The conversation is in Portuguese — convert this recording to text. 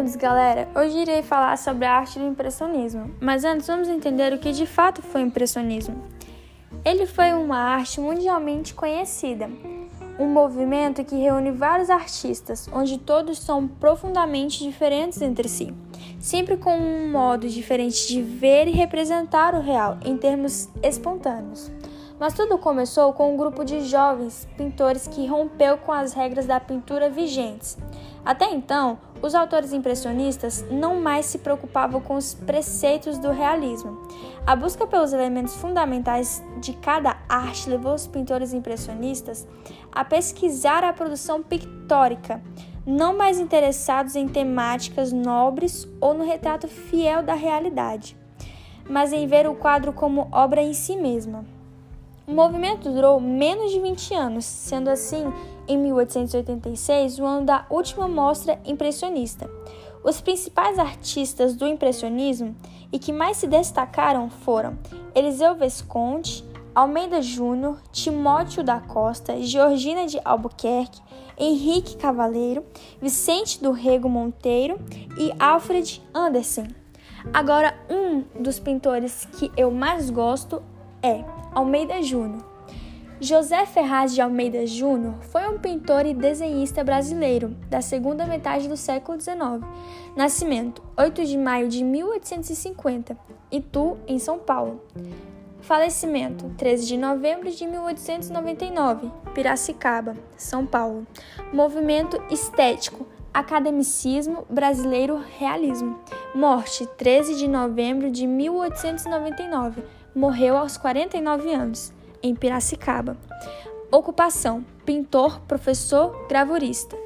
Bem-vindos, galera! Hoje irei falar sobre a arte do impressionismo, mas antes vamos entender o que de fato foi o impressionismo. Ele foi uma arte mundialmente conhecida, um movimento que reúne vários artistas, onde todos são profundamente diferentes entre si, sempre com um modo diferente de ver e representar o real em termos espontâneos. Mas tudo começou com um grupo de jovens pintores que rompeu com as regras da pintura vigentes. Até então, os autores impressionistas não mais se preocupavam com os preceitos do realismo. A busca pelos elementos fundamentais de cada arte levou os pintores impressionistas a pesquisar a produção pictórica, não mais interessados em temáticas nobres ou no retrato fiel da realidade, mas em ver o quadro como obra em si mesma. O movimento durou menos de 20 anos, sendo assim, em 1886, o ano da última mostra impressionista. Os principais artistas do impressionismo e que mais se destacaram foram Eliseu Visconti, Almeida Júnior, Timóteo da Costa, Georgina de Albuquerque, Henrique Cavaleiro, Vicente do Rego Monteiro e Alfred Anderson. Agora, um dos pintores que eu mais gosto é Almeida Júnior. José Ferraz de Almeida Júnior foi um pintor e desenhista brasileiro da segunda metade do século XIX. Nascimento: 8 de maio de 1850, Itu, em São Paulo. Falecimento: 13 de novembro de 1899, Piracicaba, São Paulo. Movimento estético: Academicismo Brasileiro Realismo. Morte: 13 de novembro de 1899 morreu aos 49 anos, em Piracicaba. Ocupação: pintor, professor, gravurista.